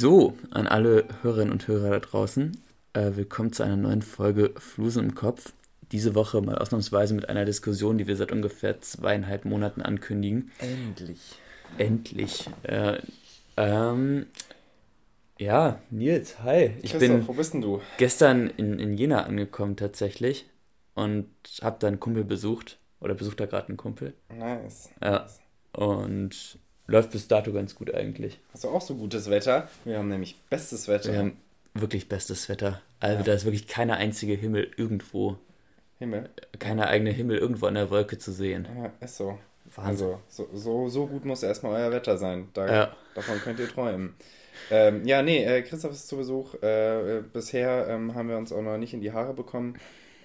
So, an alle Hörerinnen und Hörer da draußen, äh, willkommen zu einer neuen Folge Flusen im Kopf. Diese Woche mal ausnahmsweise mit einer Diskussion, die wir seit ungefähr zweieinhalb Monaten ankündigen. Endlich. Endlich. Äh, ähm, ja, Nils, hi. Ich Christoph, bin wo bist denn du? gestern in, in Jena angekommen tatsächlich und habe da einen Kumpel besucht oder besucht da gerade einen Kumpel. Nice. Ja. Und läuft bis dato ganz gut eigentlich. Hast du auch so gutes Wetter? Wir haben nämlich bestes Wetter. Wir haben wirklich bestes Wetter. Also Ja. da ist wirklich keine einzige Himmel irgendwo, Himmel. keine eigene Himmel irgendwo an der Wolke zu sehen. Ja, ist so. Wahnsinn. Also, so, so, so gut muss erstmal euer Wetter sein. Da, Ja. Davon könnt ihr träumen. Ähm, ja, nee, äh, Christoph ist zu Besuch. Äh, bisher ähm, haben wir uns auch noch nicht in die Haare bekommen.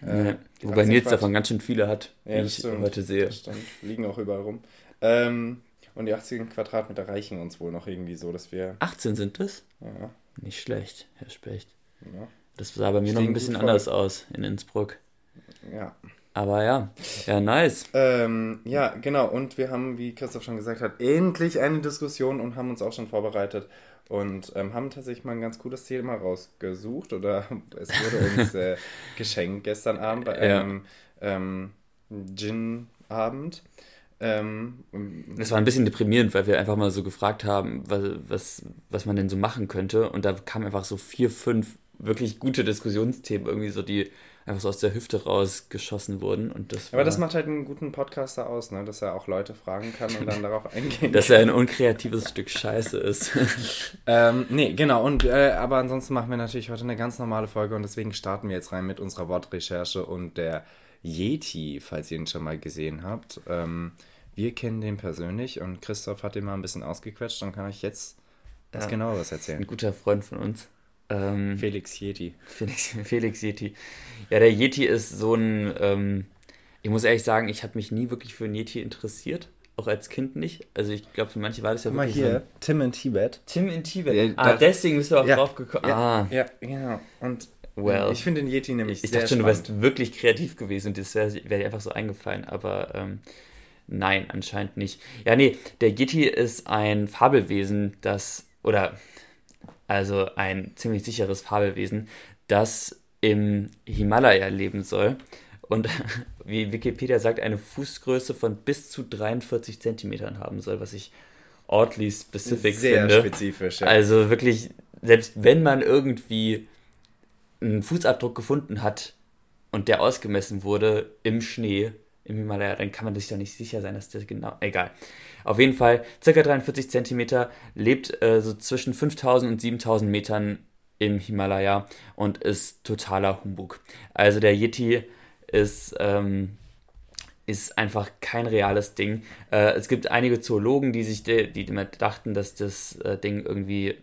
Äh, Ja. Wobei 18 Nils davon ganz schön viele hat, Ja, wie ich stimmt. heute sehe. Das stimmt. Liegen auch überall rum. Ähm, und die 80 Quadratmeter reichen uns wohl noch irgendwie so, dass wir. 18 sind es? Ja, Nicht schlecht, Herr Specht. ja, Das sah bei mir noch Stehen ein gut bisschen anders aus in Innsbruck. ja. Aber ja, ja, nice. Ähm, ja, genau. Und wir haben, wie Christoph schon gesagt hat, endlich eine Diskussion und haben uns auch schon vorbereitet und ähm, haben tatsächlich mal ein ganz cooles Thema rausgesucht oder es wurde uns äh, geschenkt gestern Abend bei Ja. einem ähm, Gin-Abend. Ähm, Das war ein bisschen deprimierend, weil wir einfach mal so gefragt haben, was, was, was man denn so machen könnte. Und da kamen einfach so vier, fünf wirklich gute Diskussionsthemen, irgendwie so, die einfach so aus der Hüfte rausgeschossen wurden. Und das aber das macht halt einen guten Podcaster aus, ne? dass er auch Leute fragen kann und dann darauf eingehen dass er ein unkreatives Stück Scheiße ist. Ähm, nee, genau. Und äh, aber ansonsten machen wir natürlich heute eine ganz normale Folge und deswegen starten wir jetzt rein mit unserer Wortrecherche und der Yeti, falls ihr ihn schon mal gesehen habt. Ähm, wir kennen den persönlich und Christoph hat ihn mal ein bisschen ausgequetscht und kann euch jetzt was Ja. genaueres ein erzählen. guter Freund von uns. Ähm, Felix Yeti. Felix, Felix Yeti. Ja, der Yeti ist so ein. Ähm, ich muss ehrlich sagen, ich habe mich nie wirklich für einen Yeti interessiert. Auch als Kind nicht. Also ich glaube, für manche war das ja Guck mal wirklich so hier, ein Tim in Tibet. Tim in Tibet. Ja, ah, deswegen bist du auch Ja, drauf gekommen. Ja, ah, ja, genau. Und well. ich finde den Yeti nämlich Ich sehr dachte schon, du spannend. wärst wirklich kreativ gewesen und das wäre wär dir einfach so eingefallen, aber ähm, nein, anscheinend nicht. Ja, nee, der Yeti ist ein Fabelwesen, das, oder also ein ziemlich sicheres Fabelwesen, das im Himalaya leben soll und wie Wikipedia sagt, eine Fußgröße von bis zu 43 Zentimetern haben soll, was ich oddly specific Sehr finde. spezifisch, ja. Also wirklich, selbst wenn man irgendwie einen Fußabdruck gefunden hat und der ausgemessen wurde im Schnee im Himalaya, dann kann man sich da nicht sicher sein, dass das genau. Egal. Auf jeden Fall, circa 43 Zentimeter, lebt äh, so zwischen 5000 und 7000 Metern im Himalaya und ist totaler Humbug. Also der Yeti ist. Ähm, ist einfach kein reales Ding. Äh, es gibt einige Zoologen, die sich die immer dachten, dass das äh, Ding irgendwie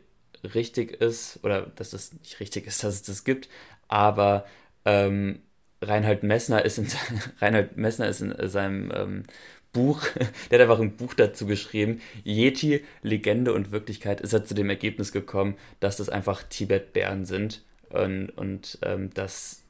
richtig ist oder dass das nicht richtig ist, dass es das gibt. Aber ähm, Reinhold Messner ist in Reinhold Messner ist in seinem ähm, Buch, der hat einfach ein Buch dazu geschrieben, Yeti, Legende und Wirklichkeit, ist er zu dem Ergebnis gekommen, dass das einfach Tibet-Bären sind und, und ähm, dass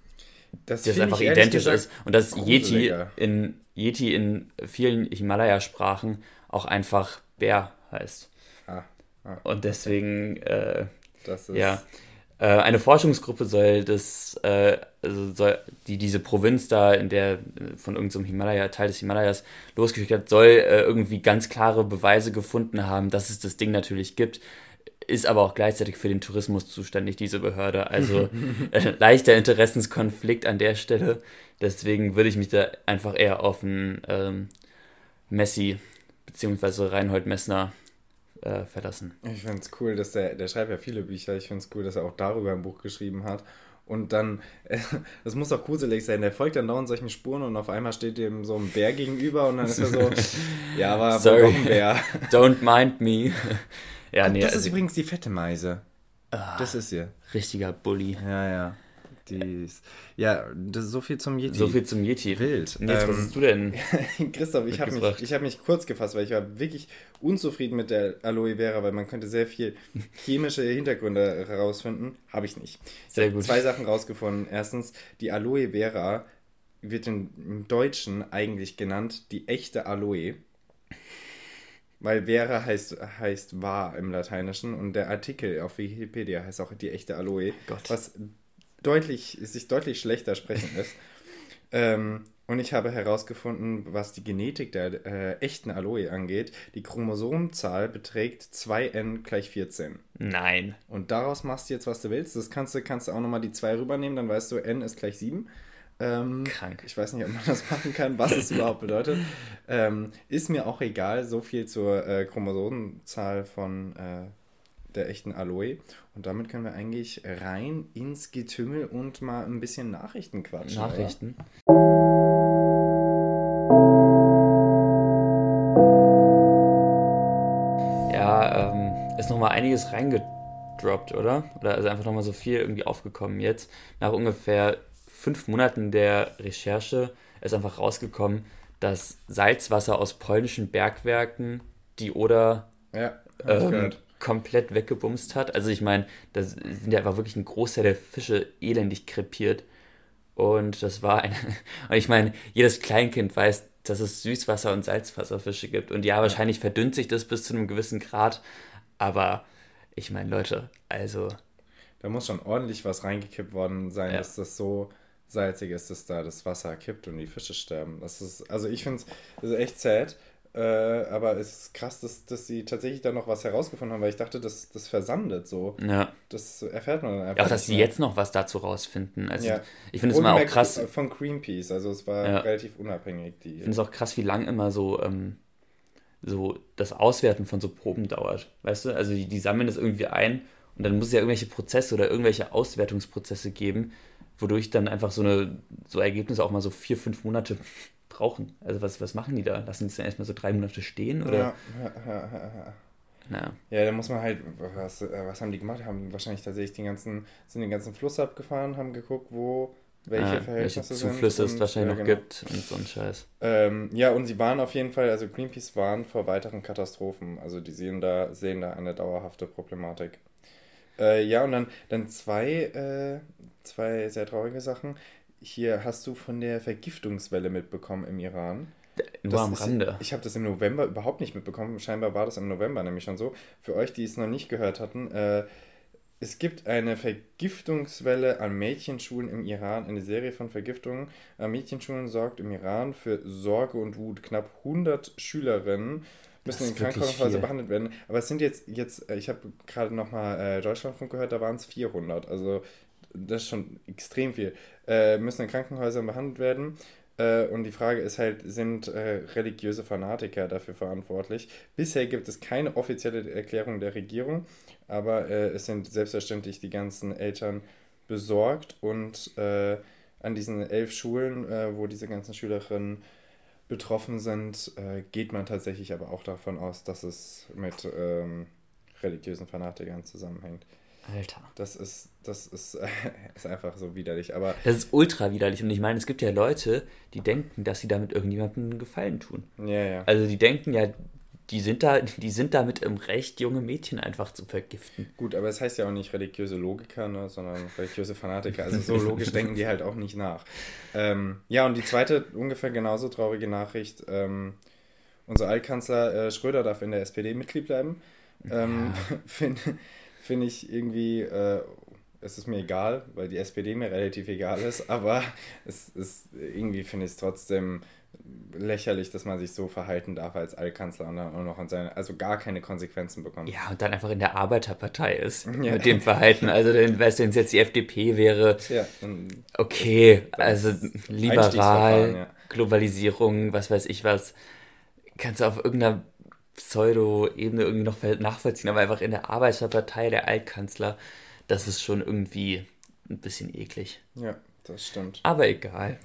das das einfach identisch ist und dass Yeti in, Yeti in vielen Himalaya-Sprachen auch einfach Bär heißt. Ah, ah, Und deswegen, äh, das ist ja, eine Forschungsgruppe soll das, äh, also soll, die diese Provinz da, in der äh, von irgendeinem Himalaya, Teil des Himalayas losgeschickt hat, soll äh, irgendwie ganz klare Beweise gefunden haben, dass es das Ding natürlich gibt. Ist aber auch gleichzeitig für den Tourismus zuständig, diese Behörde. Also äh, leichter Interessenskonflikt an der Stelle. Deswegen würde ich mich da einfach eher auf einen ähm, Messi bzw. Reinhold Messner äh, verlassen. Ich finde es cool, dass der, der schreibt ja viele Bücher. Ich finde es cool, dass er auch darüber ein Buch geschrieben hat. Und dann, das muss doch gruselig sein, der folgt dann dauernd solchen Spuren und auf einmal steht dem so ein Bär gegenüber und dann ist er so, ja, aber Sorry. Bär. Don't mind me. ja, nee, das ist also, übrigens die fette Meise. Ah. Das ist sie. richtiger Bully. Ja, ja. Die ist, ja, so viel zum Yeti. So viel zum Yeti. Wild. Nils, was Ähm, hast du denn? Christoph, ich habe mich, ich hab mich kurz gefasst, weil ich war wirklich unzufrieden mit der Aloe Vera, weil man könnte sehr viel chemische Hintergründe herausfinden. Habe ich nicht. Ich Sehr hab gut. Zwei Sachen rausgefunden. Erstens, die Aloe Vera wird im Deutschen eigentlich genannt die echte Aloe. Weil Vera heißt, heißt wahr im Lateinischen und der Artikel auf Wikipedia heißt auch die echte Aloe, Gott. was deutlich, sich deutlich schlechter sprechen lässt. ähm, und ich habe herausgefunden, was die Genetik der äh, echten Aloe angeht. Die Chromosomenzahl beträgt 2n gleich 14. Nein. Und daraus machst du jetzt, was du willst. Das kannst du, kannst du auch nochmal die 2 rübernehmen, dann weißt du, n ist gleich 7. Ähm, Krank. Ich weiß nicht, ob man das machen kann, was es überhaupt bedeutet. Ähm, ist mir auch egal, so viel zur äh, Chromosomenzahl von äh, der echten Aloe. Und damit können wir eigentlich rein ins Getümmel und mal ein bisschen Nachrichten quatschen. Nachrichten. Ja, ähm, ist nochmal einiges reingedroppt, oder? Oder ist einfach nochmal so viel irgendwie aufgekommen jetzt. Nach ungefähr fünf Monaten der Recherche ist einfach rausgekommen, dass Salzwasser aus polnischen Bergwerken die Oder Ja, ähm, gehört. Komplett weggebumst hat. Also ich meine, da sind ja einfach wirklich ein Großteil der Fische elendig krepiert. Und das war ein. Und ich meine, jedes Kleinkind weiß, dass es Süßwasser- und Salzwasserfische gibt. Und ja, wahrscheinlich verdünnt sich das bis zu einem gewissen Grad. Aber ich meine, Leute, also. Da muss schon ordentlich was reingekippt worden sein, Ja. dass das so salzig ist, dass da das Wasser kippt und die Fische sterben. Das ist, also ich finde es echt sad. Äh, aber es ist krass, dass, dass sie tatsächlich da noch was herausgefunden haben, weil ich dachte, das, das versandet so. Ja. Das erfährt man dann einfach. Ja, auch, dass sie jetzt noch was dazu rausfinden. Also Ja. ich finde es immer auch krass. Von Greenpeace, also es war Ja. relativ unabhängig. Die, Ich finde es auch krass, wie lang immer so, ähm, so das Auswerten von so Proben dauert. Weißt du? Also die, die sammeln das irgendwie ein und dann muss es ja irgendwelche Prozesse oder irgendwelche Auswertungsprozesse geben, wodurch dann einfach so eine so Ergebnisse auch mal so vier, fünf Monate brauchen. Also was, was machen die da? Lassen die es dann erstmal so drei Monate stehen? Oder? ja, ja, ja, da muss man halt, was, äh, was haben die gemacht? Haben wahrscheinlich tatsächlich den ganzen, sind den ganzen Fluss abgefahren, haben geguckt, wo, welche Ah, welche Verhältnisse sind. Zuflüsse es wahrscheinlich ja, noch genau. gibt und so ein Scheiß. Ähm, ja, und sie waren auf jeden Fall, also Greenpeace waren vor weiteren Katastrophen. Also die sehen da, sehen da eine dauerhafte Problematik. Äh, ja, und dann, dann zwei, äh, zwei sehr traurige Sachen. Hier hast du von der Vergiftungswelle mitbekommen im Iran. Nur Das am ist- Rande. Ich habe das im November überhaupt nicht mitbekommen. Scheinbar war das im November nämlich schon so. Für euch, die es noch nicht gehört hatten, äh, es gibt eine Vergiftungswelle an Mädchenschulen im Iran, eine Serie von Vergiftungen. An Mädchenschulen sorgt im Iran für Sorge und Wut. Knapp 100 Schülerinnen müssen in Krankenhäuser behandelt werden. Aber es sind jetzt, jetzt äh, ich habe gerade nochmal äh, Deutschlandfunk gehört, da waren es 400. Also das ist schon extrem viel. Äh, müssen in Krankenhäusern behandelt werden. Äh, und die Frage ist halt, sind äh, religiöse Fanatiker dafür verantwortlich? Bisher gibt es keine offizielle Erklärung der Regierung, aber äh, es sind selbstverständlich die ganzen Eltern besorgt und äh, an diesen elf Schulen, äh, wo diese ganzen Schülerinnen betroffen sind, geht man tatsächlich aber auch davon aus, dass es mit ähm, religiösen Fanatikern zusammenhängt. Alter. Das ist, das ist, ist einfach so widerlich. Aber Das ist ultra widerlich. Und ich meine, es gibt ja Leute, die denken, dass sie damit irgendjemandem einen Gefallen tun. ja, ja. Also die denken ja, die sind da, die sind damit im Recht, junge Mädchen einfach zu vergiften. Gut, aber es heißt ja auch nicht religiöse Logiker, ne, sondern religiöse Fanatiker. Also so logisch denken die halt auch nicht nach. Ähm, ja, und die zweite ungefähr genauso traurige Nachricht. Ähm, unser Altkanzler äh, Schröder darf in der SPD Mitglied bleiben. Ähm, Finde find ich irgendwie, äh, es ist mir egal, weil die SPD mir relativ egal ist, aber es ist irgendwie finde ich es trotzdem lächerlich, dass man sich so verhalten darf als Altkanzler und dann auch noch an seine, also gar keine Konsequenzen bekommt. Ja, und dann einfach in der Arbeiterpartei ist Ja. mit dem Verhalten. Also dann, weißt du, wenn es jetzt die FDP wäre, Ja, okay, also liberal, ja. Globalisierung, was weiß ich was, kannst du auf irgendeiner Pseudo-Ebene irgendwie noch nachvollziehen, aber einfach in der Arbeiterpartei der Altkanzler, das ist schon irgendwie ein bisschen eklig. Ja, das stimmt. Aber egal.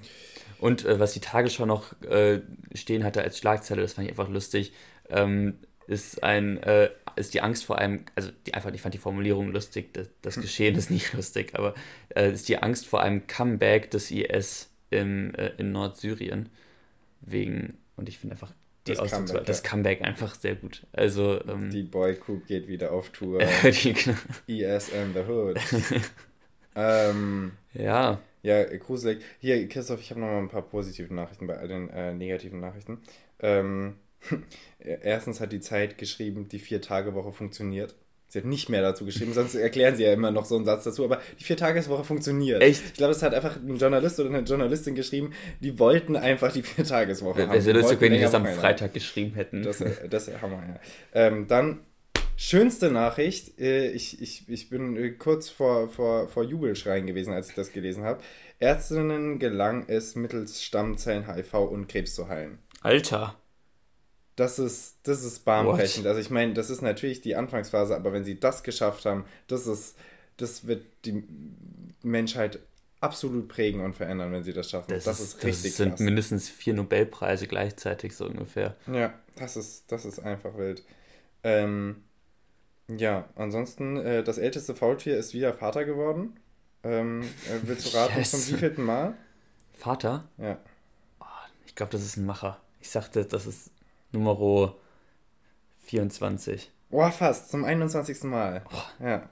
Und äh, was die Tagesschau noch äh, stehen hatte als Schlagzeile, das fand ich einfach lustig, ähm, ist ein äh, ist die Angst vor einem, also die, einfach, ich fand die Formulierung lustig, das, das Geschehen ist nicht lustig, aber äh, ist die Angst vor einem Comeback des IS im, äh, in Nordsyrien wegen, und ich finde einfach die Das Ausdrucksweise, Comeback, das. Comeback einfach sehr gut. Also, ähm, Die Boy Group geht wieder auf Tour. die, ES and the Hood. ähm, ja, ja, gruselig. Hier, Christoph, ich habe noch mal ein paar positive Nachrichten bei all den äh, negativen Nachrichten. Ähm, Erstens hat die Zeit geschrieben, die Vier-Tage-Woche funktioniert. Sie hat nicht mehr dazu geschrieben, sonst erklären sie ja immer noch so einen Satz dazu, aber die Viertageswoche funktioniert. Echt? Ich glaube, es hat einfach ein Journalist oder eine Journalistin geschrieben, die wollten einfach die Viertageswoche haben. Wäre lustig, wenn die das am Freitag geschrieben hätten. Das, das ist Hammer, ja. Ähm, dann, schönste Nachricht, äh, ich, ich, ich bin äh, kurz vor, vor, vor Jubelschreien gewesen, als ich das gelesen habe. Ärztinnen gelang es, mittels Stammzellen HIV und Krebs zu heilen. Alter. Das ist, das ist bahnbrechend. Also ich meine, das ist natürlich die Anfangsphase, aber wenn sie das geschafft haben, das ist, das wird die Menschheit absolut prägen und verändern, wenn sie das schaffen. Das, das ist, ist richtig Das sind krass. mindestens vier Nobelpreise gleichzeitig so ungefähr. Ja, das ist, das ist einfach wild. Ähm, ja, ansonsten, äh, das älteste Faultier ist wieder Vater geworden. Ähm, äh, willst du raten, yes. zum wievielten Mal? Vater? Ja. Oh, ich glaube, das ist ein Macher. Ich sagte, das ist Nummer 24. Boah, fast, zum 21. Mal. Oh. Ja.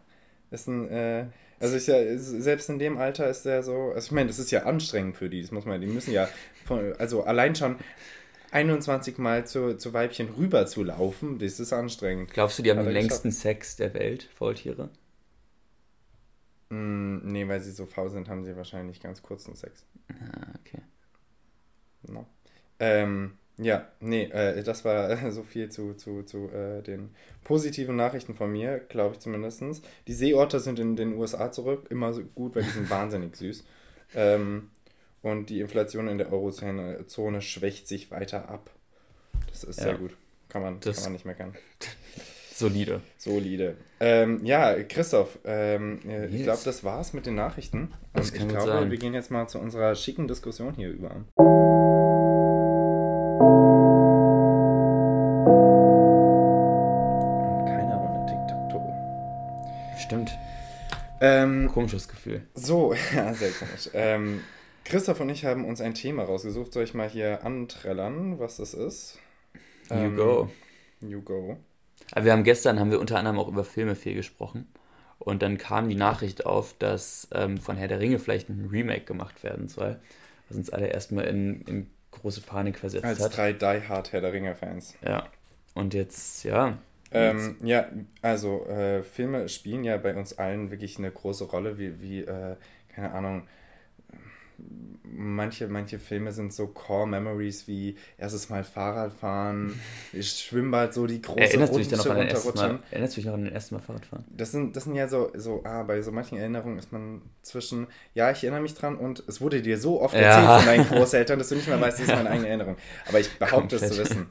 Ist ein, äh, also ist ja, selbst in dem Alter ist der so, also ich meine, das ist ja anstrengend für die, das muss man, die müssen ja, von, also allein schon 21 Mal zu, zu Weibchen rüber zu laufen, das ist anstrengend. Glaubst du, die haben Aber den längsten Sex der Welt, Faultiere? Mm, nee, weil sie so faul sind, haben sie wahrscheinlich ganz kurzen Sex. Ah, okay. No. Ähm, ja, nee, äh, das war so viel zu, zu, zu äh, den positiven Nachrichten von mir, glaube ich zumindest. Die Seeotter sind in den USA zurück, immer so gut, weil die sind wahnsinnig süß. Ähm, und die Inflation in der Eurozone schwächt sich weiter ab. Das ist ja, sehr gut. Kann man, kann man nicht meckern. Solide. Solide. Ähm, ja, Christoph, ähm, yes. ich glaube, das war's mit den Nachrichten. Das ich glaube, sein. wir gehen jetzt mal zu unserer schicken Diskussion hier über. Ähm, Komisches Gefühl. So, ja, sehr komisch. Ähm, Christoph und ich haben uns ein Thema rausgesucht. Soll ich mal hier anträllern, was das ist? You ähm, go. You go. Aber wir haben gestern, haben wir unter anderem auch über Filme viel gesprochen. Und dann kam die Nachricht auf, dass ähm, von Herr der Ringe vielleicht ein Remake gemacht werden soll. Was uns alle erstmal in, in große Panik versetzt Als hat. Als drei Die Hard Herr der Ringe-Fans. Ja. Und jetzt, ja, ähm, ja, also äh, Filme spielen ja bei uns allen wirklich eine große Rolle, wie, wie äh, keine Ahnung, manche, manche Filme sind so Core Memories wie erstes Mal Fahrradfahren, Schwimmbad, so die große Erinnerst du dich dann noch an den ersten Mal, Erinnerst du dich noch an den ersten Mal Fahrradfahren? Das sind, das sind ja so, so, ah, bei so manchen Erinnerungen ist man zwischen, ja, ich erinnere mich dran und es wurde dir so oft erzählt ja. von deinen Großeltern, dass du nicht mehr weißt, das ist meine eigene Erinnerung. Aber ich behaupte es zu wissen.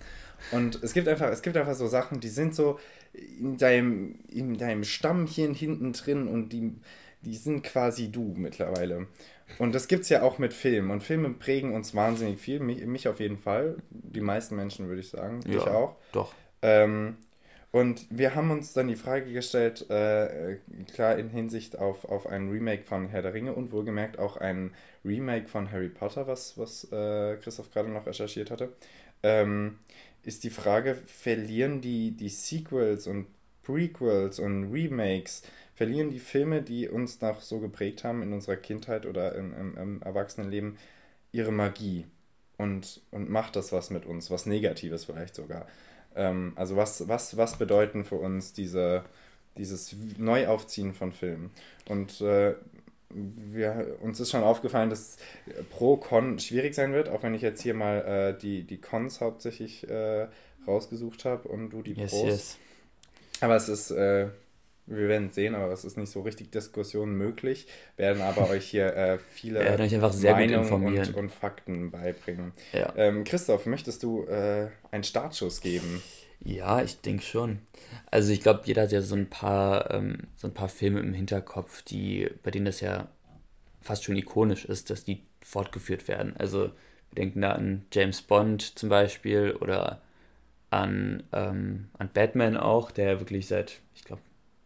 Und es gibt einfach, es gibt einfach so Sachen, die sind so in deinem, in deinem Stammchen hinten drin und die, die sind quasi du mittlerweile. Und das gibt es ja auch mit Filmen. Und Filme prägen uns wahnsinnig viel. Mich, mich auf jeden Fall. Die meisten Menschen würde ich sagen. Ja, ich auch. Doch. Ähm, und wir haben uns dann die Frage gestellt, äh, klar in Hinsicht auf, auf ein Remake von Herr der Ringe und wohlgemerkt auch ein Remake von Harry Potter, was, was äh, Christoph gerade noch recherchiert hatte. Ähm, ist die Frage, verlieren die, die Sequels und Prequels und Remakes, verlieren die Filme, die uns noch so geprägt haben in unserer Kindheit oder im, im, im Erwachsenenleben, ihre Magie? Und, und macht das was mit uns, was Negatives vielleicht sogar? Ähm, also was, was, was bedeuten für uns diese, dieses Neuaufziehen von Filmen? Und äh, wir, uns ist schon aufgefallen, dass Pro Con schwierig sein wird, auch wenn ich jetzt hier mal äh, die, die Cons hauptsächlich äh, rausgesucht habe und du die yes, Pros. Yes. Aber es ist, äh, wir werden es sehen, aber es ist nicht so richtig Diskussion möglich, werden aber euch hier äh, viele Meinungen und, und, Fakten beibringen. Ja. Ähm, Christoph, möchtest du äh, einen Startschuss geben? Ja, ich denke schon. Also ich glaube, jeder hat ja so ein paar, ähm, so ein paar Filme im Hinterkopf, die, bei denen das ja fast schon ikonisch ist, dass die fortgeführt werden. Also wir denken da an James Bond zum Beispiel oder an, ähm, an Batman auch, der wirklich seit, ich glaube,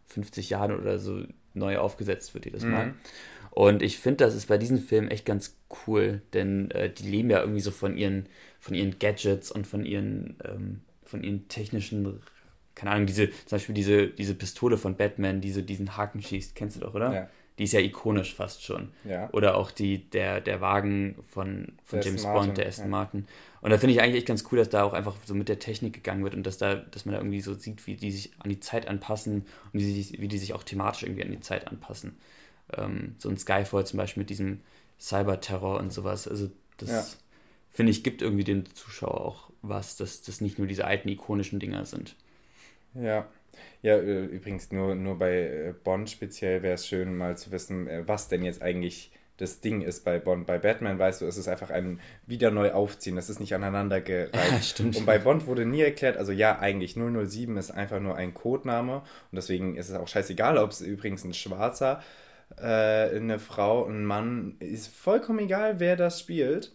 50 Jahren oder so neu aufgesetzt wird jedes Mal. Mhm. Und ich finde, das ist bei diesen Filmen echt ganz cool, denn äh, die leben ja irgendwie so von ihren, von ihren Gadgets und von ihren ähm, von ihren technischen, keine Ahnung, diese, zum Beispiel diese, diese Pistole von Batman, die so diesen Haken schießt, kennst du doch, oder? Ja. die ist ja ikonisch fast schon. Ja. Oder auch die, der, der Wagen von, von Der James Aston Bond, Martin, der Aston ja. Martin. Und da finde ich eigentlich echt ganz cool, dass da auch einfach so mit der Technik gegangen wird und dass da, dass man da irgendwie so sieht, wie die sich an die Zeit anpassen und wie die, sich- wie die sich auch thematisch irgendwie an die Zeit anpassen. Ähm, so ein Skyfall zum Beispiel mit diesem Cyberterror und sowas. Also das. Finde ich, gibt irgendwie dem Zuschauer auch was, dass das nicht nur diese alten ikonischen Dinger sind. Ja. Ja, äh, übrigens nur, nur bei äh, Bond speziell wäre es schön, mal zu wissen, äh, was denn jetzt eigentlich das Ding ist bei Bond. Bei Batman weißt du, es ist einfach ein wieder neu aufziehen, das ist nicht aneinandergereiht. Ja, stimmt. Und bei Bond wurde nie erklärt, also ja, eigentlich 007 ist einfach nur ein Codename und deswegen ist es auch scheißegal, ob es übrigens ein Schwarzer, äh, eine Frau, ein Mann, ist vollkommen egal, wer das spielt.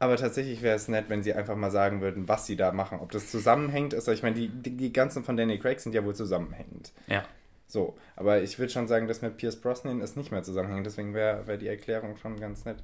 Aber tatsächlich wäre es nett, wenn sie einfach mal sagen würden, was sie da machen. Ob das zusammenhängt ist. Ich meine, die, die, die ganzen von Danny Craig sind ja wohl zusammenhängend. Ja. So, aber ich würde schon sagen, dass mit Pierce Brosnan es nicht mehr zusammenhängt. Deswegen wäre wär die Erklärung schon ganz nett.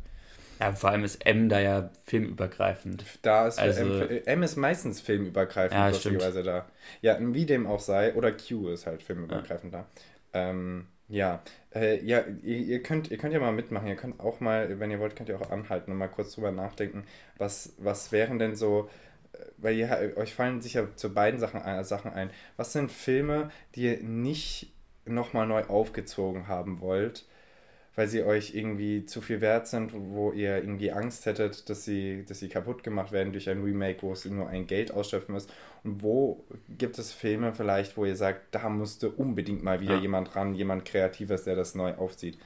Ja, vor allem ist M da ja filmübergreifend. Da ist Also- M, M ist meistens filmübergreifend, Ja, lustigerweise da. Ja, wie dem auch sei. Oder Q ist halt filmübergreifend da. Ähm, ja, äh, ja, ihr, ihr, könnt, ihr könnt ja mal mitmachen. Ihr könnt auch mal, wenn ihr wollt, könnt ihr auch anhalten und mal kurz drüber nachdenken. Was, was wären denn so, äh, weil ihr, euch fallen sicher zu beiden Sachen, ein- Sachen ein. Was sind Filme, die ihr nicht nochmal neu aufgezogen haben wollt, weil sie euch irgendwie zu viel wert sind, wo ihr irgendwie Angst hättet, dass sie, dass sie kaputt gemacht werden durch ein Remake, wo es nur ein Geld ausschöpfen ist? Wo gibt es Filme vielleicht, wo ihr sagt, da musste unbedingt mal wieder Ja. jemand ran, jemand Kreatives, der das neu aufzieht?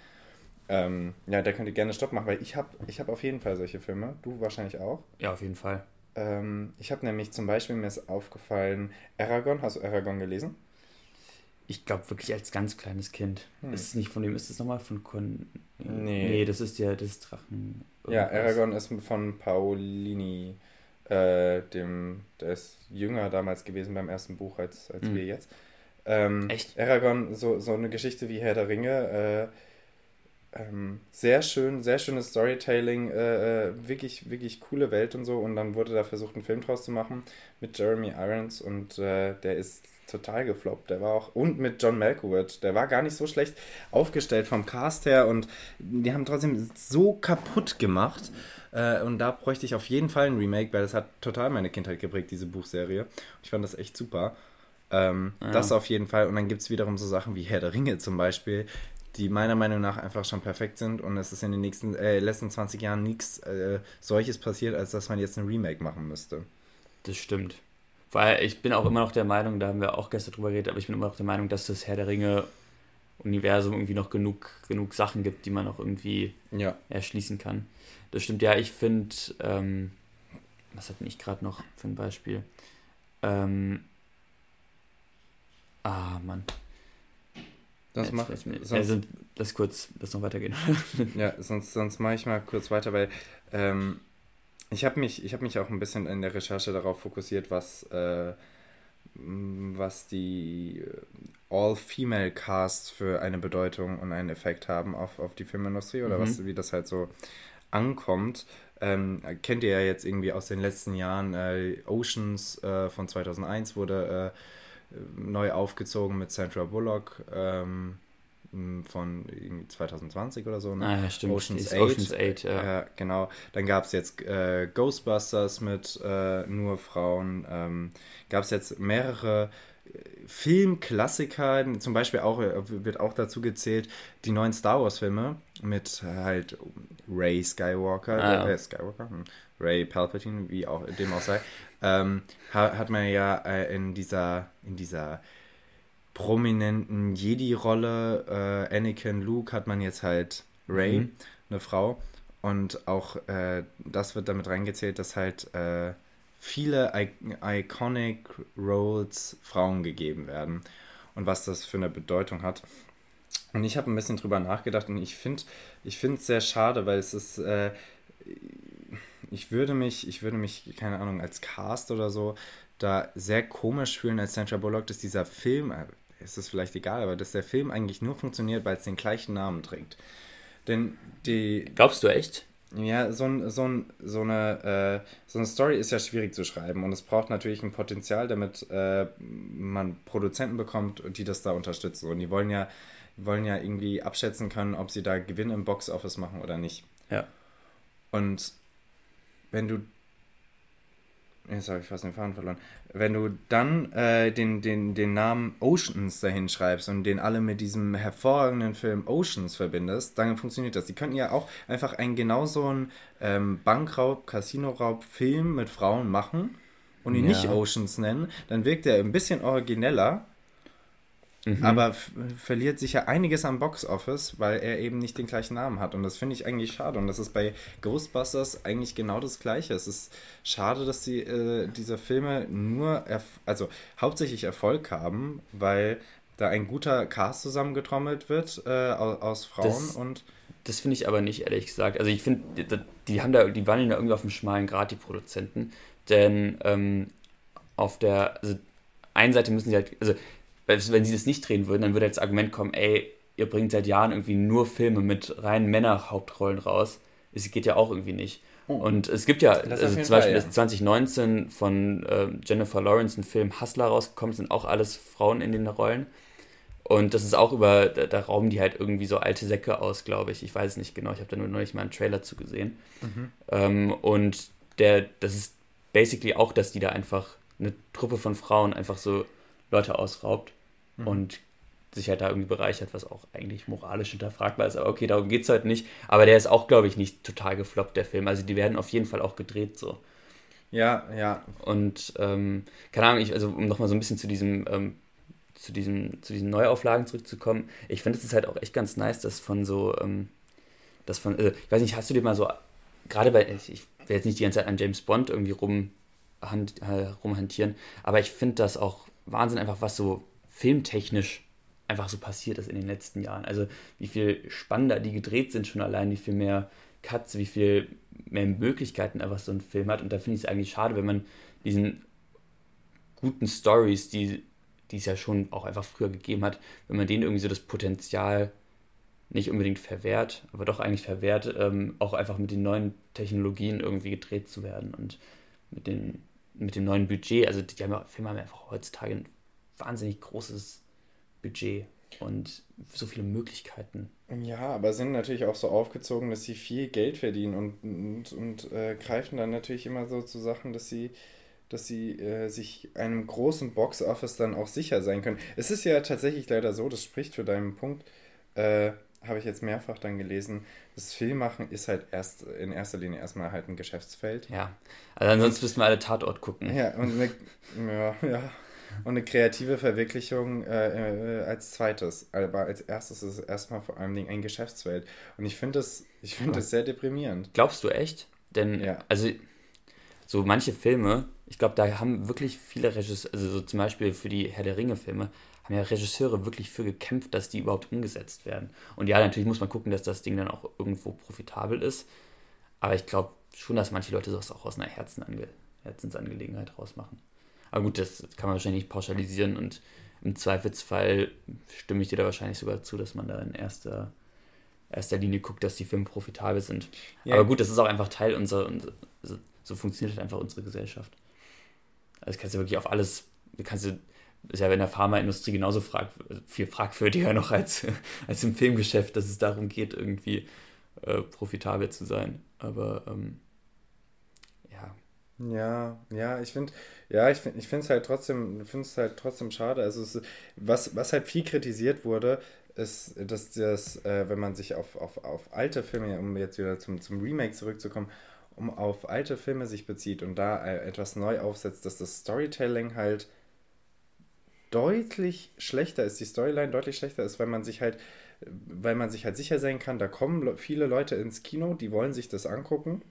Ähm, ja, da könnt ihr gerne Stopp machen, weil ich habe ich hab auf jeden Fall solche Filme. Du wahrscheinlich auch. Ja, auf jeden Fall. Ähm, ich habe nämlich zum Beispiel, mir ist aufgefallen, Aragon. Hast du Aragon gelesen? Ich glaube wirklich als ganz kleines Kind. Ist es nicht von wem ist es nochmal? Von Con. Nee. Nee, das ist ja das Drachen. Ja, irgendwas. Aragorn ist von Paulini, äh, dem, der ist jünger damals gewesen beim ersten Buch als, als Mhm. wir jetzt. Ähm, Echt? Aragorn, so, so eine Geschichte wie Herr der Ringe, äh, ähm, sehr schön, sehr schönes Storytelling, äh, äh, wirklich, wirklich coole Welt und so. Und dann wurde da versucht, einen Film draus zu machen mit Jeremy Irons und äh, der ist total gefloppt. Der war auch, und mit John Malkovich, der war gar nicht so schlecht aufgestellt vom Cast her und die haben trotzdem so kaputt gemacht. Äh, und da bräuchte ich auf jeden Fall ein Remake, weil das hat total meine Kindheit geprägt, diese Buchserie. Ich fand das echt super. Ähm, Ja. Das auf jeden Fall. Und dann gibt es wiederum so Sachen wie Herr der Ringe zum Beispiel, die meiner Meinung nach einfach schon perfekt sind. Und es ist in den nächsten, äh, letzten 20 Jahren nichts äh, solches passiert, als dass man jetzt ein Remake machen müsste. Das stimmt. Weil ich bin auch immer noch der Meinung, da haben wir auch gestern drüber geredet, aber ich bin immer noch der Meinung, dass das Herr der Ringe-Universum irgendwie noch genug, genug Sachen gibt, die man noch irgendwie Ja. erschließen kann. Das stimmt, ja, ich finde, ähm, was hatte ich gerade noch für ein Beispiel? Ähm, ah, Mann. Das ich nicht. Sonst, Also, lass kurz, lass noch weitergehen. Ja, sonst, sonst mache ich mal kurz weiter, weil ähm, ich habe mich, ich hab mich auch ein bisschen in der Recherche darauf fokussiert, was, äh, was die All-Female-Casts für eine Bedeutung und einen Effekt haben auf, auf die Filmindustrie oder Mhm. was, wie das halt so ankommt. Ähm, kennt ihr ja jetzt irgendwie aus den letzten Jahren, äh, Oceans äh, von 2001 wurde äh, neu aufgezogen mit Sandra Bullock. Ähm, von irgendwie 2020 oder so. Ne? Ah, ja, stimmt. Ocean's 8. Ocean's 8, ja. Ja, genau. Dann gab es jetzt äh, Ghostbusters mit äh, nur Frauen. Ähm, gab es jetzt mehrere äh, Filmklassiker, zum Beispiel auch, äh, wird auch dazu gezählt, die neuen Star Wars Filme mit äh, halt Ray Skywalker, Ah, ja. äh, Skywalker, hm, Ray Palpatine, wie auch dem auch sei, ähm, ha, hat man ja äh, in dieser, in dieser prominenten Jedi-Rolle, äh, Anakin Luke, hat man jetzt halt Ray, Mhm. eine Frau. Und auch äh, das wird damit reingezählt, dass halt äh, viele I iconic Roles Frauen gegeben werden und was das für eine Bedeutung hat. Und ich habe ein bisschen drüber nachgedacht und ich finde ich es sehr schade, weil es ist, äh, ich würde mich, ich würde mich, keine Ahnung, als Cast oder so da sehr komisch fühlen als Sandra Bullock, dass dieser Film, äh, ist es vielleicht egal, aber dass der Film eigentlich nur funktioniert, weil es den gleichen Namen trägt. Denn die, Glaubst du echt? ja, so, ein, so, ein, so, eine, äh, so eine Story ist ja schwierig zu schreiben und es braucht natürlich ein Potenzial, damit äh, man Produzenten bekommt, die das da unterstützen. Und die wollen ja wollen ja irgendwie abschätzen können, ob sie da Gewinn im Boxoffice machen oder nicht. Ja. Und wenn du. Jetzt habe ich fast den Faden verloren. Wenn du dann äh, den, den, den Namen Oceans dahin schreibst und den alle mit diesem hervorragenden Film Oceans verbindest, dann funktioniert das. Die könnten ja auch einfach einen genau so einen ähm, Bankraub, Casinoraub-Film mit Frauen machen und ihn Ja. nicht Oceans nennen. Dann wirkt er ein bisschen origineller Mhm. aber verliert sicher einiges am Box-Office, weil er eben nicht den gleichen Namen hat. Und das finde ich eigentlich schade. Und das ist bei Ghostbusters eigentlich genau das Gleiche. Es ist schade, dass die, äh, diese Filme nur, also hauptsächlich Erfolg haben, weil da ein guter Cast zusammengetrommelt wird äh, aus, aus Frauen Das- und Das finde ich aber nicht, ehrlich gesagt. Also ich finde, die, die haben da, die wandeln da irgendwie auf dem schmalen Grat, die Produzenten. Denn ähm, auf der also einen Seite müssen sie halt, also weil- wenn sie das nicht drehen würden, dann würde jetzt das Argument kommen, ey, ihr bringt seit Jahren irgendwie nur Filme mit reinen Männerhauptrollen raus. Es geht ja auch irgendwie nicht. Und es gibt ja, Oh. Also zum Beispiel Fall, ja. ist 2019 von äh, Jennifer Lawrence ein Film Hustler rausgekommen, sind auch alles Frauen in den Rollen. Und das ist auch über, da, da rauben die halt irgendwie so alte Säcke aus, glaube ich. Ich weiß es nicht genau, ich habe da nur neulich mal einen Trailer zu gesehen. Ähm, und der, das ist basically auch, dass die da einfach eine Truppe von Frauen einfach so Leute ausraubt und sich halt da irgendwie bereichert, was auch eigentlich moralisch hinterfragbar ist. Aber okay, darum geht es halt nicht. Aber der ist auch, glaube ich, nicht total gefloppt, der Film. Also die werden auf jeden Fall auch gedreht so. ja, ja, Und ähm, keine Ahnung, ich, also um nochmal so ein bisschen zu diesem, ähm, zu diesem, zu diesen Neuauflagen zurückzukommen, ich finde es ist halt auch echt ganz nice, dass von so, ähm, dass von, also, ich weiß nicht, hast du dir mal so, gerade bei, ich, ich will jetzt nicht die ganze Zeit an James Bond irgendwie rum, hand, äh, rumhantieren, aber ich finde das auch Wahnsinn einfach, was so filmtechnisch einfach so passiert ist in den letzten Jahren. Also wie viel spannender die gedreht sind schon allein, wie viel mehr Cuts, wie viel mehr Möglichkeiten einfach so ein Film hat. Und da finde ich es eigentlich schade, wenn man diesen guten Stories, die, die es ja schon auch einfach früher gegeben hat, wenn man denen irgendwie so das Potenzial nicht unbedingt verwehrt, aber doch eigentlich verwehrt, ähm, auch einfach mit den neuen Technologien irgendwie gedreht zu werden und mit, den, mit dem neuen Budget. Also die haben ja, Filme haben einfach heutzutage wahnsinnig großes Budget und so viele Möglichkeiten. Ja, aber sind natürlich auch so aufgezogen, dass sie viel Geld verdienen und, und, und äh, greifen dann natürlich immer so zu Sachen, dass sie, dass sie äh, sich einem großen Box-Office dann auch sicher sein können. Es ist ja tatsächlich leider so, das spricht für deinen Punkt, äh, habe ich jetzt mehrfach dann gelesen, das Filmmachen ist halt erst in erster Linie erstmal halt ein Geschäftsfeld. Ja, also ansonsten müssten wir alle Tatort gucken. Ja, und eine, ja, ja. Und eine kreative Verwirklichung äh, äh, als zweites. Aber als erstes ist es erstmal vor allem ein Geschäftsfeld. Und ich finde das, ich finde das sehr deprimierend. Glaubst du echt? Denn, Ja. also, so manche Filme, ich glaube, da haben wirklich viele Regisseure, also so zum Beispiel für die Herr der Ringe-Filme, haben ja Regisseure wirklich für gekämpft, dass die überhaupt umgesetzt werden. Und ja, natürlich muss man gucken, dass das Ding dann auch irgendwo profitabel ist. Aber ich glaube schon, dass manche Leute das auch aus einer Herzenange Herzensangelegenheit rausmachen. Aber gut, das kann man wahrscheinlich nicht pauschalisieren und im Zweifelsfall stimme ich dir da wahrscheinlich sogar zu, dass man da in erster, erster Linie guckt, dass die Filme profitabel sind. Ja. Aber gut, das ist auch einfach Teil unserer, so, funktioniert halt einfach unsere Gesellschaft. Also kannst du wirklich auf alles, kannst du, ist ja in der Pharmaindustrie genauso frag, viel fragwürdiger noch als, als im Filmgeschäft, dass es darum geht, irgendwie äh, profitabel zu sein. Aber ähm, ja, Ja, ich finde, ja, ich finde, ich finde es halt trotzdem, finde es halt trotzdem schade. Also es, was, was halt viel kritisiert wurde, ist, dass das, äh, wenn man sich auf, auf, auf alte Filme, um jetzt wieder zum, zum Remake zurückzukommen, um auf alte Filme sich bezieht und da äh, etwas neu aufsetzt, dass das Storytelling halt deutlich schlechter ist, die Storyline deutlich schlechter ist, weil man sich halt, weil man sich halt sicher sein kann, da kommen le- viele Leute ins Kino, die wollen sich das angucken.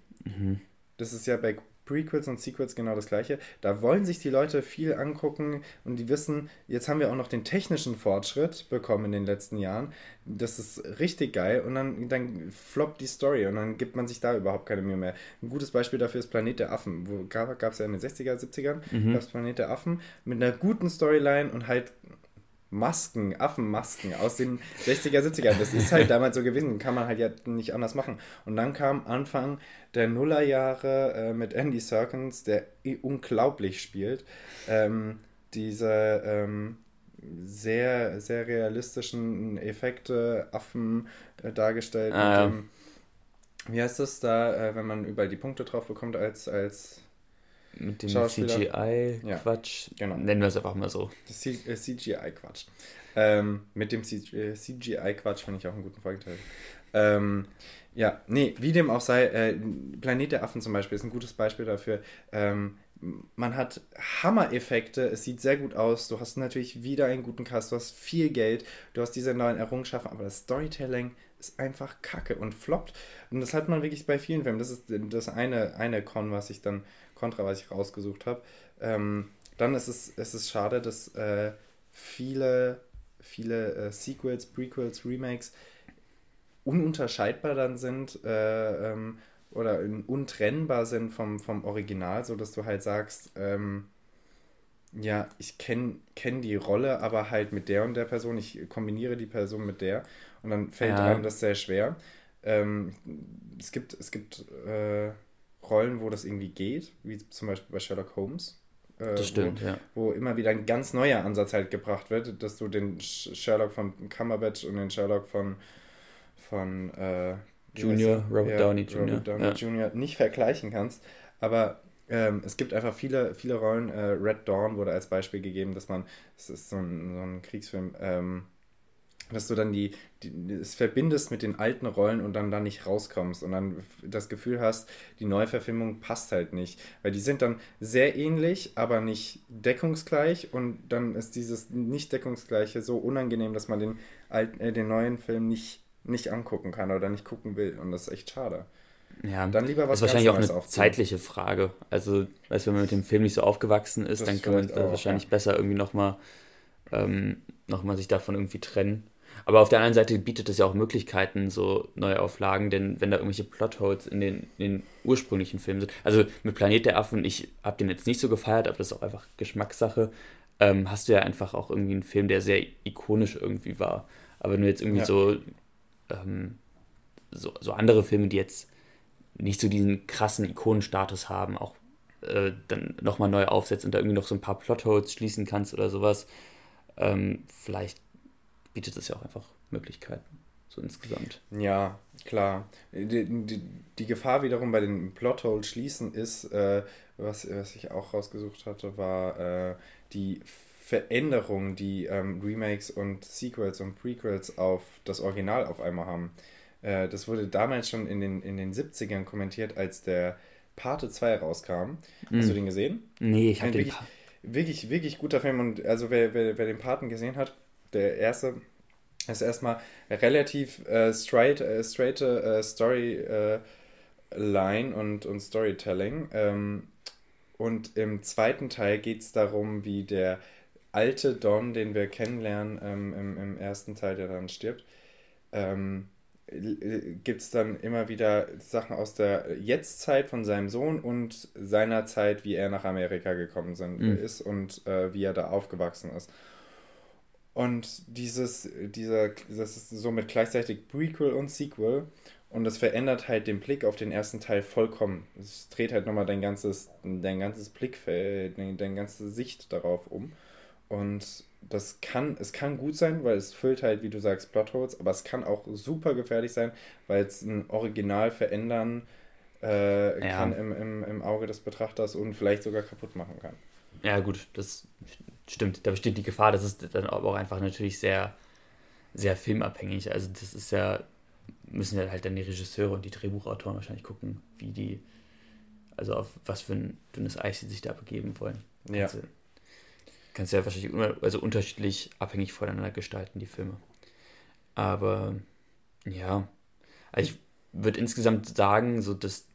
Das ist ja bei Prequels und Sequels genau das gleiche. Da wollen sich die Leute viel angucken und die wissen, jetzt haben wir auch noch den technischen Fortschritt bekommen in den letzten Jahren. Das ist richtig geil und dann, dann floppt die Story und dann gibt man sich da überhaupt keine Mühe mehr. Ein gutes Beispiel dafür ist Planet der Affen. Wo gab es ja in den 60er, 70ern, gab es Planet der Affen mit einer guten Storyline und halt Masken, Affenmasken aus den 60er, 70er. Das ist halt damals so gewesen, kann man halt ja nicht anders machen. Und dann kam Anfang der Nullerjahre äh, mit Andy Serkins, der i- unglaublich spielt, ähm, diese, ähm, sehr, sehr realistischen Effekte, Affen äh, dargestellt. Ah, ja. dem, wie heißt das da, äh, wenn man überall die Punkte drauf bekommt als, als mit dem CGI-Quatsch. Ja, genau. Nennen wir es einfach mal so. CGI-Quatsch. Äh, ähm, mit dem CGI-Quatsch finde ich auch einen guten Folgeteil. Ähm, ja, nee, wie dem auch sei, äh, Planet der Affen zum Beispiel ist ein gutes Beispiel dafür. Ähm, man hat Hammer-Effekte, es sieht sehr gut aus, du hast natürlich wieder einen guten Cast, du hast viel Geld, du hast diese neuen Errungenschaften, aber das Storytelling ist einfach kacke und floppt. Und das hat man wirklich bei vielen Filmen. Das ist das eine, eine Con, was ich dann, Contra, was ich rausgesucht habe. Ähm, dann ist es, es ist schade, dass äh, viele, viele äh, Sequels, Prequels, Remakes ununterscheidbar dann sind äh, ähm, oder untrennbar sind vom, vom Original, sodass du halt sagst, ähm, ja, ich kenne kenn die Rolle, aber halt mit der und der Person, ich kombiniere die Person mit der und dann fällt ja. einem das sehr schwer. Ähm, es gibt, es gibt äh, Rollen, wo das irgendwie geht, wie zum Beispiel bei Sherlock Holmes. Äh, das stimmt, wo, ja. Wo immer wieder ein ganz neuer Ansatz halt gebracht wird, dass du den Sherlock von Cumberbatch und den Sherlock von von äh, Junior, Robert ja, Downey Jr. Robert Downey ja. Jr. nicht vergleichen kannst. Aber ähm, es gibt einfach viele, viele Rollen. Äh, Red Dawn wurde als Beispiel gegeben, dass man, es ist so ein, so ein Kriegsfilm, ähm, dass du dann die, die, es verbindest mit den alten Rollen und dann da nicht rauskommst und dann das Gefühl hast, die Neuverfilmung passt halt nicht. Weil die sind dann sehr ähnlich, aber nicht deckungsgleich und dann ist dieses nicht deckungsgleiche so unangenehm, dass man den, alten, äh, den neuen Film nicht nicht angucken kann oder nicht gucken will. Und das ist echt schade. Ja, dann lieber was das ist wahrscheinlich auch eine aufziehen. zeitliche Frage. Also, weißt, wenn man mit dem Film nicht so aufgewachsen ist, das dann kann man da wahrscheinlich ja. besser irgendwie nochmal ähm, noch sich davon irgendwie trennen. Aber auf der anderen Seite bietet es ja auch Möglichkeiten, so Neuauflagen, denn wenn da irgendwelche Plotholes in den, in den ursprünglichen Filmen sind, also mit Planet der Affen, ich habe den jetzt nicht so gefeiert, aber das ist auch einfach Geschmackssache, ähm, hast du ja einfach auch irgendwie einen Film, der sehr ikonisch irgendwie war. Aber wenn du jetzt irgendwie ja. so ähm, so, so andere Filme, die jetzt nicht so diesen krassen Ikonenstatus haben, auch äh, dann nochmal neu aufsetzt und da irgendwie noch so ein paar Plotholes schließen kannst oder sowas. Ähm, vielleicht bietet es ja auch einfach Möglichkeiten, so insgesamt. Ja, klar. Die, die, die Gefahr wiederum bei den Plotholes schließen ist, äh, was, was ich auch rausgesucht hatte, war äh, die Veränderungen, die ähm, Remakes und Sequels und Prequels auf das Original auf einmal haben. Äh, das wurde damals schon in den, in den 70ern kommentiert, als der Pate 2 rauskam. Mm. Hast du hm. den gesehen? Nee, ich habe den. Wirklich, wirklich, wirklich guter Film und also wer, wer, wer den Paten gesehen hat, der erste ist erstmal relativ äh, straight, äh, straight äh, Story äh, Line und, und Storytelling. Ähm, und im zweiten Teil geht es darum, wie der alte Don, den wir kennenlernen ähm, im, im ersten Teil, der dann stirbt, ähm, gibt es dann immer wieder Sachen aus der Jetztzeit von seinem Sohn und seiner Zeit, wie er nach Amerika gekommen sind, mhm. ist und äh, wie er da aufgewachsen ist. Und dieses, dieser, das ist somit gleichzeitig Prequel und Sequel. Und das verändert halt den Blick auf den ersten Teil vollkommen. Es dreht halt nochmal dein ganzes, dein ganzes Blickfeld, deine ganze Sicht darauf um. Und das kann, es kann gut sein, weil es füllt halt, wie du sagst, Plotholes, aber es kann auch super gefährlich sein, weil es ein Original verändern äh, ja. kann im, im, im Auge des Betrachters und vielleicht sogar kaputt machen kann. Ja, gut, das stimmt. Da besteht die Gefahr, das ist dann aber auch einfach natürlich sehr, sehr filmabhängig. Also das ist ja, müssen ja halt dann die Regisseure und die Drehbuchautoren wahrscheinlich gucken, wie die, also auf was für ein dünnes Eis sie sich da begeben wollen. Ja. Also, kannst du ja wahrscheinlich also unterschiedlich abhängig voneinander gestalten, die Filme. Aber ja, also ich würde insgesamt sagen, so dass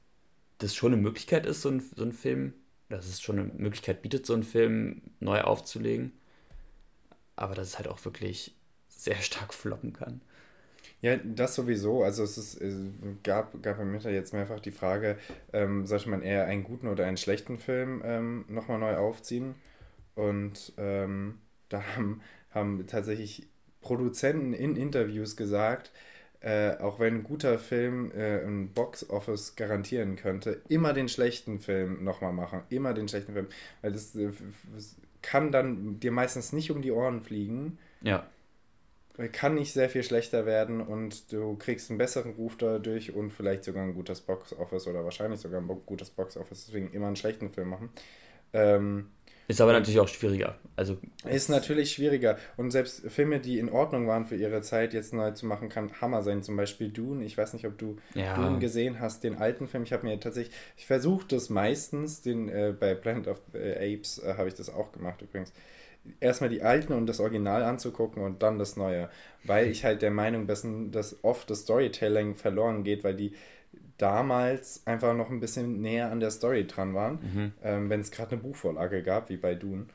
das schon eine Möglichkeit ist, so ein, so ein Film, dass es schon eine Möglichkeit bietet, so einen Film neu aufzulegen. Aber dass es halt auch wirklich sehr stark floppen kann. Ja, das sowieso. Also es ist, es gab, gab im Winter jetzt mehrfach die Frage, ähm, sollte man eher einen guten oder einen schlechten Film ähm, nochmal neu aufziehen? Und ähm, da haben, haben tatsächlich Produzenten in Interviews gesagt, äh, auch wenn ein guter Film äh, ein Box-Office garantieren könnte, immer den schlechten Film nochmal machen. Immer den schlechten Film. Weil das äh, kann dann dir meistens nicht um die Ohren fliegen. Ja. Kann nicht sehr viel schlechter werden und du kriegst einen besseren Ruf dadurch und vielleicht sogar ein gutes Box-Office oder wahrscheinlich sogar ein gutes Box-Office, deswegen immer einen schlechten Film machen. Ähm, ist aber natürlich auch schwieriger. Also ist natürlich schwieriger. Und selbst Filme, die in Ordnung waren für ihre Zeit, jetzt neu zu machen, kann Hammer sein. Zum Beispiel Dune. Ich weiß nicht, ob du ja. Dune gesehen hast, den alten Film. Ich habe mir tatsächlich, ich versuche das meistens, den äh, bei Planet of Apes äh, habe ich das auch gemacht übrigens. Erstmal die alten und das Original anzugucken und dann das neue. Weil ich halt der Meinung bin, dass oft das Storytelling verloren geht, weil die damals einfach noch ein bisschen näher an der Story dran waren, mhm. ähm, wenn es gerade eine Buchvorlage gab, wie bei Dune.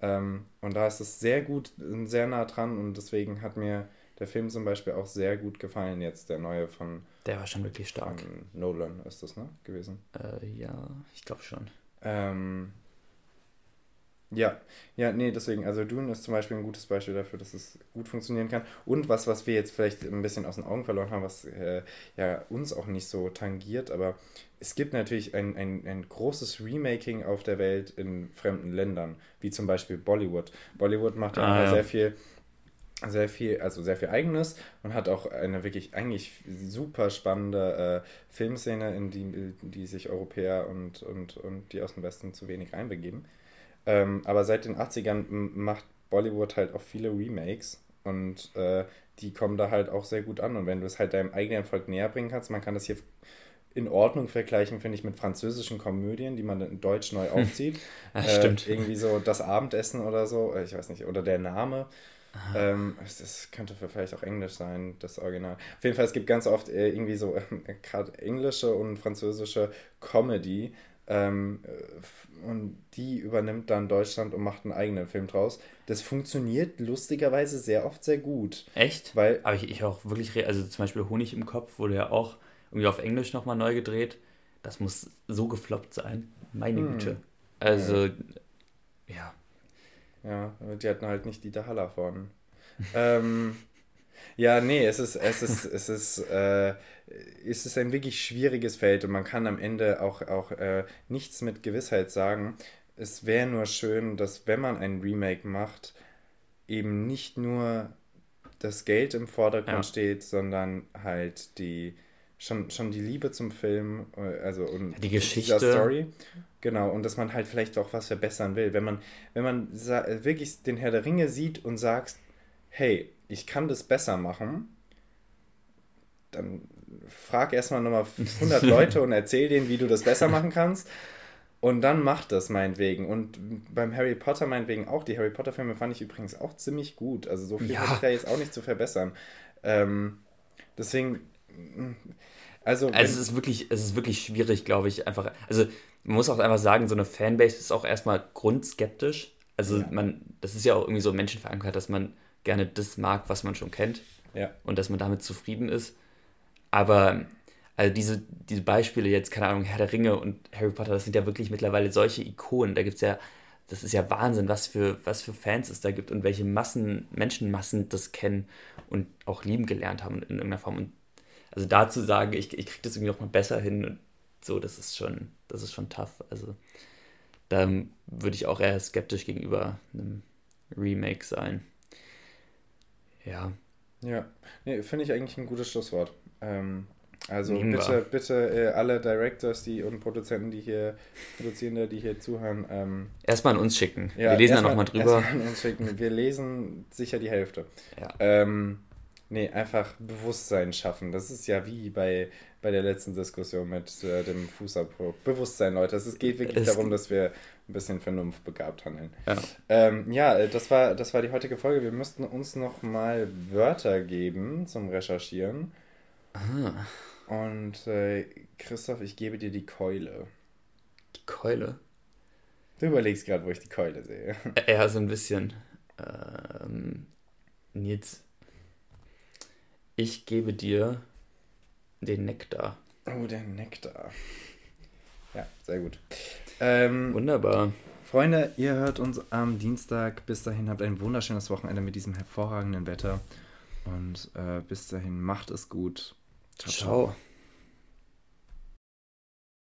Ähm, und da ist es sehr gut, sehr nah dran und deswegen hat mir der Film zum Beispiel auch sehr gut gefallen, jetzt der neue von. Der war schon wirklich stark. Nolan ist das, ne? Gewesen. Äh, ja, ich glaube schon. Ähm, ja, ja, nee, deswegen, also Dune ist zum Beispiel ein gutes Beispiel dafür, dass es gut funktionieren kann. Und was, was wir jetzt vielleicht ein bisschen aus den Augen verloren haben, was äh, ja uns auch nicht so tangiert, aber es gibt natürlich ein, ein, ein großes Remaking auf der Welt in fremden Ländern, wie zum Beispiel Bollywood. Bollywood macht ja, ah, ja. sehr viel sehr viel, also sehr viel eigenes und hat auch eine wirklich eigentlich super spannende äh, Filmszene, in die, in die sich Europäer und, und, und die aus dem Westen zu wenig reinbegeben. Ähm, aber seit den 80ern macht Bollywood halt auch viele Remakes und äh, die kommen da halt auch sehr gut an. Und wenn du es halt deinem eigenen Volk näher bringen kannst, man kann das hier in Ordnung vergleichen, finde ich, mit französischen Komödien, die man in Deutsch neu aufzieht. das äh, stimmt. Irgendwie so das Abendessen oder so, äh, ich weiß nicht, oder der Name. Ähm, das könnte vielleicht auch Englisch sein, das Original. Auf jeden Fall, es gibt ganz oft äh, irgendwie so äh, gerade englische und französische Comedy, ähm, äh, und die übernimmt dann Deutschland und macht einen eigenen Film draus. Das funktioniert lustigerweise sehr oft sehr gut. Echt? Weil, Aber ich, ich auch wirklich, also zum Beispiel Honig im Kopf wurde ja auch irgendwie auf Englisch nochmal neu gedreht. Das muss so gefloppt sein. Meine hm. Güte. Also, ja. Ja, die hatten halt nicht Dieter Haller von. ähm, ja, nee, es ist, es ist, es ist, äh, es ist ein wirklich schwieriges Feld und man kann am Ende auch, auch äh, nichts mit Gewissheit sagen. Es wäre nur schön, dass wenn man ein Remake macht, eben nicht nur das Geld im Vordergrund ja. steht, sondern halt die schon, schon die Liebe zum Film, äh, also und die Geschichte, Story. Genau, und dass man halt vielleicht auch was verbessern will. Wenn man, wenn man wirklich den Herr der Ringe sieht und sagt, hey, ich kann das besser machen, dann frag erstmal nochmal 100 Leute und erzähl denen, wie du das besser machen kannst. Und dann mach das meinetwegen. Und beim Harry Potter meinetwegen auch. Die Harry Potter-Filme fand ich übrigens auch ziemlich gut. Also so viel ja. habe ich da jetzt auch nicht zu verbessern. Ähm, deswegen. Also, also es ist wirklich, es ist wirklich schwierig, glaube ich, einfach. Also man muss auch einfach sagen, so eine Fanbase ist auch erstmal grundskeptisch. Also ja. man, das ist ja auch irgendwie so menschenverankert, dass man gerne das mag, was man schon kennt. Ja. Und dass man damit zufrieden ist. Aber also diese, diese Beispiele jetzt, keine Ahnung, Herr der Ringe und Harry Potter, das sind ja wirklich mittlerweile solche Ikonen. Da gibt es ja, das ist ja Wahnsinn, was für, was für Fans es da gibt und welche Massen, Menschenmassen das kennen und auch lieben gelernt haben in irgendeiner Form. Und also da zu sagen, ich, ich kriege das irgendwie noch mal besser hin und so, das ist schon, das ist schon tough. Also da würde ich auch eher skeptisch gegenüber einem Remake sein. Ja. Ja, nee, finde ich eigentlich ein gutes Schlusswort. Ähm, also Nehmen bitte, wir. bitte äh, alle Directors die und Produzenten, die hier, Produzierende, die hier zuhören. Ähm, erstmal an uns schicken. Ja, wir lesen da nochmal drüber. Erstmal an uns schicken. Wir lesen sicher die Hälfte. Ja. Ähm, nee, einfach Bewusstsein schaffen. Das ist ja wie bei, bei der letzten Diskussion mit äh, dem Fußabdruck. Bewusstsein, Leute. Es geht wirklich es darum, dass wir ein bisschen vernunftbegabt handeln. Ja, ähm, ja äh, das, war, das war die heutige Folge. Wir müssten uns noch mal Wörter geben zum Recherchieren. Aha. Und äh, Christoph, ich gebe dir die Keule. Die Keule? Du überlegst gerade, wo ich die Keule sehe. Ja, so ein bisschen. Ähm, Nils, ich gebe dir den Nektar. Oh, der Nektar. Ja, sehr gut. Ähm, Wunderbar. Freunde, ihr hört uns am Dienstag. Bis dahin habt ein wunderschönes Wochenende mit diesem hervorragenden Wetter. Und äh, bis dahin macht es gut. ciao. ciao. ciao.